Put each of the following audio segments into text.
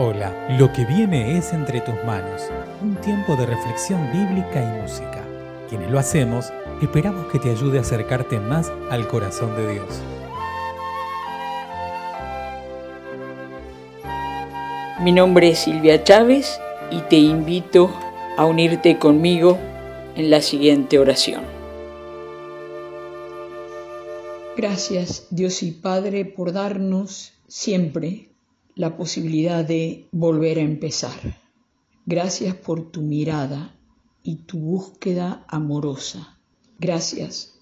Hola, lo que viene es entre tus manos, un tiempo de reflexión bíblica y música. Quienes lo hacemos, esperamos que te ayude a acercarte más al corazón de Dios. Mi nombre es Silvia Chávez y te invito a unirte conmigo en la siguiente oración. Gracias Dios y Padre por darnos siempre la posibilidad de volver a empezar. Gracias por tu mirada y tu búsqueda amorosa. Gracias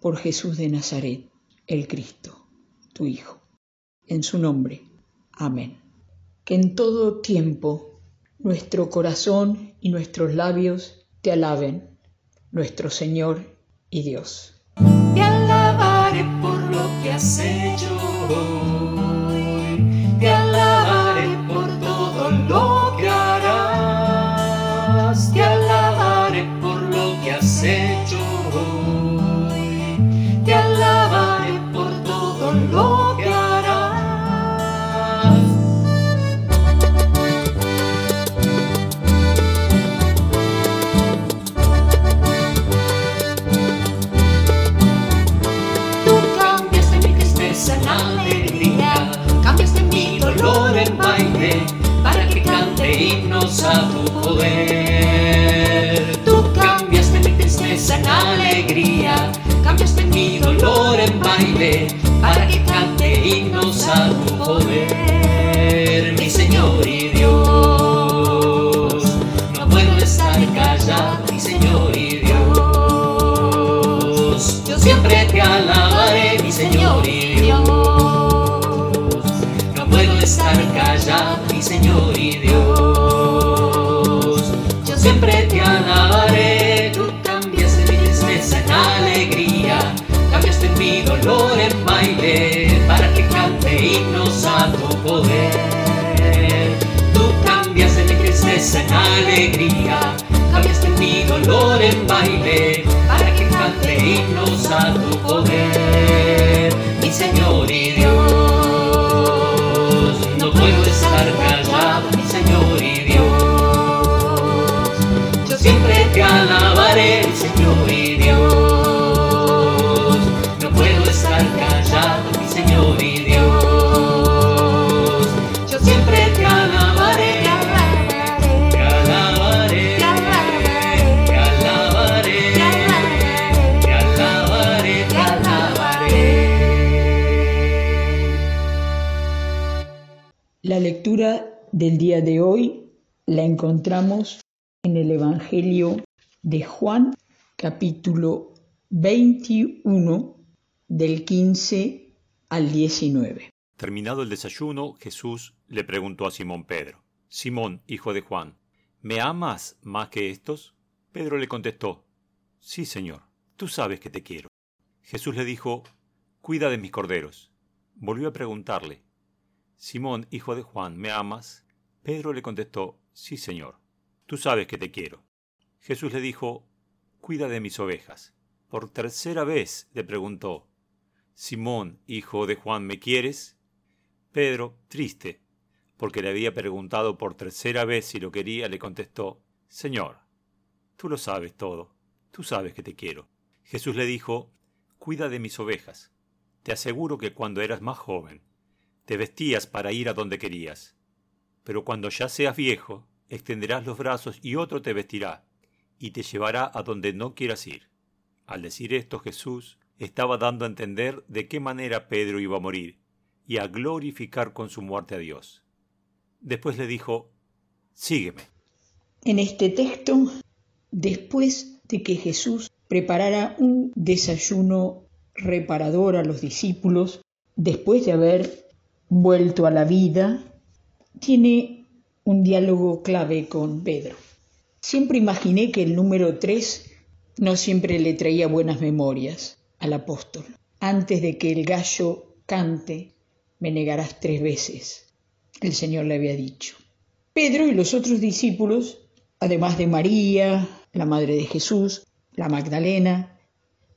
por Jesús de Nazaret, el Cristo, tu Hijo. En su nombre. Amén. Que en todo tiempo nuestro corazón y nuestros labios te alaben, nuestro Señor y Dios. Te alabaré por lo que a para que cante himnos a tu poder. Tú cambiaste mi tristeza en alegría, cambiaste mi dolor en baile para que cante himnos a tu poder. Mi Señor y Dios, del día de hoy la encontramos en el Evangelio de Juan, capítulo 21, del 15 al 19. Terminado el desayuno, Jesús le preguntó a Simón Pedro, Simón, hijo de Juan, ¿me amas más que estos? Pedro le contestó, Sí, Señor, tú sabes que te quiero. Jesús le dijo, Cuida de mis corderos. Volvió a preguntarle, Simón, hijo de Juan, ¿me amas? Pedro le contestó, Sí, Señor, tú sabes que te quiero. Jesús le dijo, Cuida de mis ovejas. Por tercera vez le preguntó, Simón, hijo de Juan, ¿me quieres? Pedro, triste, porque le había preguntado por tercera vez si lo quería, le contestó, Señor, tú lo sabes todo, tú sabes que te quiero. Jesús le dijo, Cuida de mis ovejas. Te aseguro que cuando eras más joven, te vestías para ir a donde querías. Pero cuando ya seas viejo, extenderás los brazos y otro te vestirá, y te llevará a donde no quieras ir. Al decir esto Jesús estaba dando a entender de qué manera Pedro iba a morir, y a glorificar con su muerte a Dios. Después le dijo, Sígueme. En este texto, después de que Jesús preparara un desayuno reparador a los discípulos, después de haber vuelto a la vida, tiene un diálogo clave con Pedro. Siempre imaginé que el número tres no siempre le traía buenas memorias al apóstol. Antes de que el gallo cante, me negarás tres veces, el Señor le había dicho. Pedro y los otros discípulos, además de María, la madre de Jesús, la Magdalena,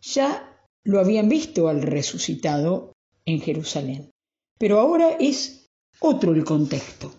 ya lo habían visto al resucitado en Jerusalén. Pero ahora es otro el contexto.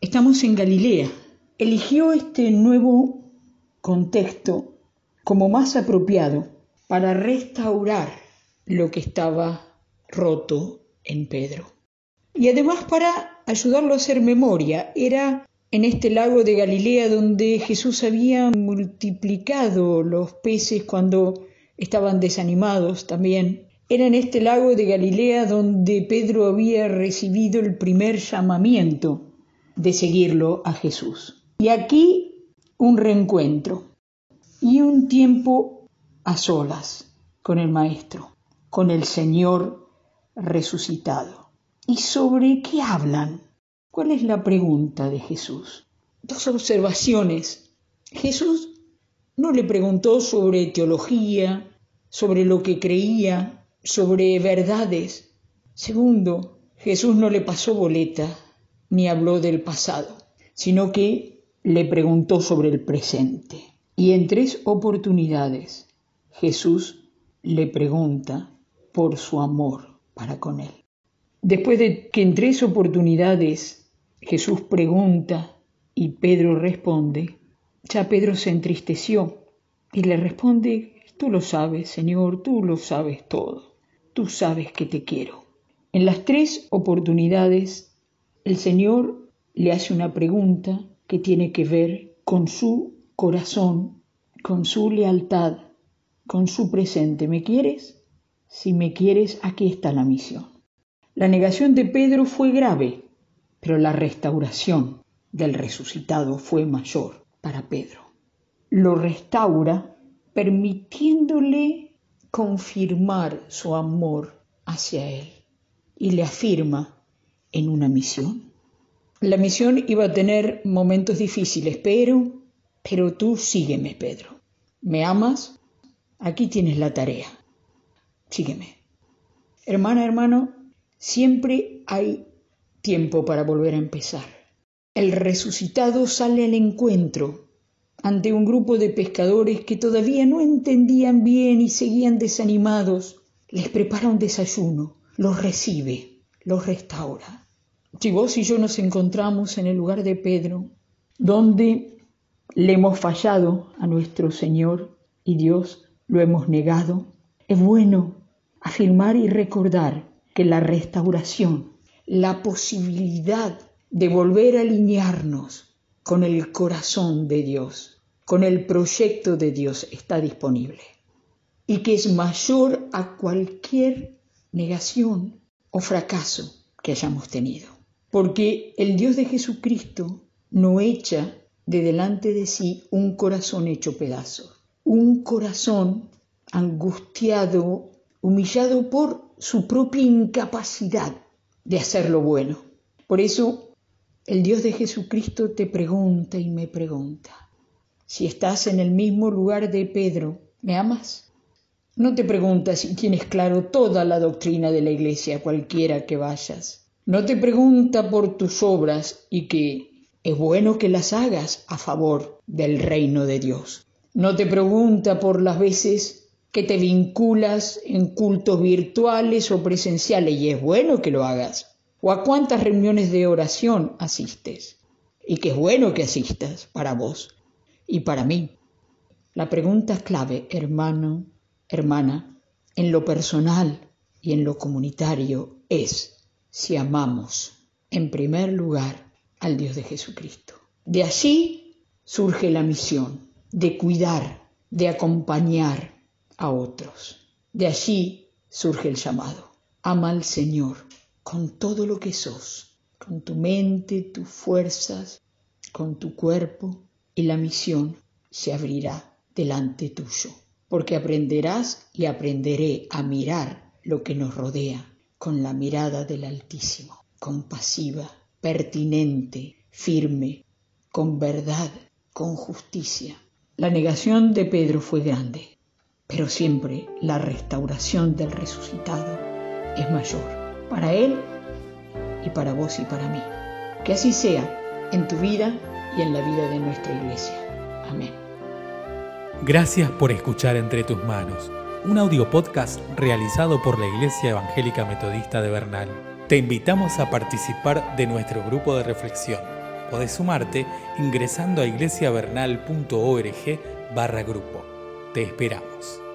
Estamos en Galilea. Eligió este nuevo contexto como más apropiado para restaurar lo que estaba roto en Pedro. Y además para ayudarlo a hacer memoria. Era en este lago de Galilea donde Jesús había multiplicado los peces cuando estaban desanimados también. Era en este lago de Galilea donde Pedro había recibido el primer llamamiento de seguirlo a Jesús. Y aquí un reencuentro y un tiempo a solas con el Maestro, con el Señor resucitado. ¿Y sobre qué hablan? ¿Cuál es la pregunta de Jesús? Dos observaciones. Jesús no le preguntó sobre teología, sobre lo que creía, sobre verdades. Segundo, Jesús no le pasó boleta ni habló del pasado, sino que le preguntó sobre el presente. Y en tres oportunidades Jesús le pregunta por su amor para con él. Después de que en tres oportunidades Jesús pregunta y Pedro responde, ya Pedro se entristeció y le responde, tú lo sabes, Señor, tú lo sabes todo, tú sabes que te quiero. En las tres oportunidades el Señor le hace una pregunta que tiene que ver con su corazón, con su lealtad, con su presente. ¿Me quieres? Si me quieres, aquí está la misión. La negación de Pedro fue grave, pero la restauración del resucitado fue mayor para Pedro. Lo restaura permitiéndole confirmar su amor hacia él y le afirma en una misión. La misión iba a tener momentos difíciles, pero, pero tú sígueme, Pedro. ¿Me amas? Aquí tienes la tarea. Sígueme. Hermana, hermano, Siempre hay tiempo para volver a empezar. El resucitado sale al encuentro ante un grupo de pescadores que todavía no entendían bien y seguían desanimados. Les prepara un desayuno, los recibe, los restaura. Si vos y yo nos encontramos en el lugar de Pedro, donde le hemos fallado a nuestro Señor y Dios lo hemos negado, es bueno afirmar y recordar que la restauración, la posibilidad de volver a alinearnos con el corazón de Dios, con el proyecto de Dios está disponible y que es mayor a cualquier negación o fracaso que hayamos tenido. Porque el Dios de Jesucristo no echa de delante de sí un corazón hecho pedazos, un corazón angustiado, humillado por su propia incapacidad de hacer lo bueno. Por eso el Dios de Jesucristo te pregunta y me pregunta, si estás en el mismo lugar de Pedro, ¿me amas? No te pregunta si tienes claro toda la doctrina de la iglesia, cualquiera que vayas. No te pregunta por tus obras y que es bueno que las hagas a favor del reino de Dios. No te pregunta por las veces que te vinculas en cultos virtuales o presenciales y es bueno que lo hagas. O a cuántas reuniones de oración asistes. Y que es bueno que asistas para vos y para mí. La pregunta clave, hermano, hermana, en lo personal y en lo comunitario es si amamos en primer lugar al Dios de Jesucristo. De allí surge la misión de cuidar, de acompañar, a otros. De allí surge el llamado. Ama al Señor con todo lo que sos, con tu mente, tus fuerzas, con tu cuerpo, y la misión se abrirá delante tuyo, porque aprenderás y aprenderé a mirar lo que nos rodea con la mirada del Altísimo, compasiva, pertinente, firme, con verdad, con justicia. La negación de Pedro fue grande, pero siempre la restauración del resucitado es mayor para Él y para vos y para mí. Que así sea en tu vida y en la vida de nuestra iglesia. Amén. Gracias por escuchar Entre tus manos, un audio podcast realizado por la Iglesia Evangélica Metodista de Bernal. Te invitamos a participar de nuestro grupo de reflexión Podés sumarte ingresando a iglesiavernal.org barra grupo. Te esperamos.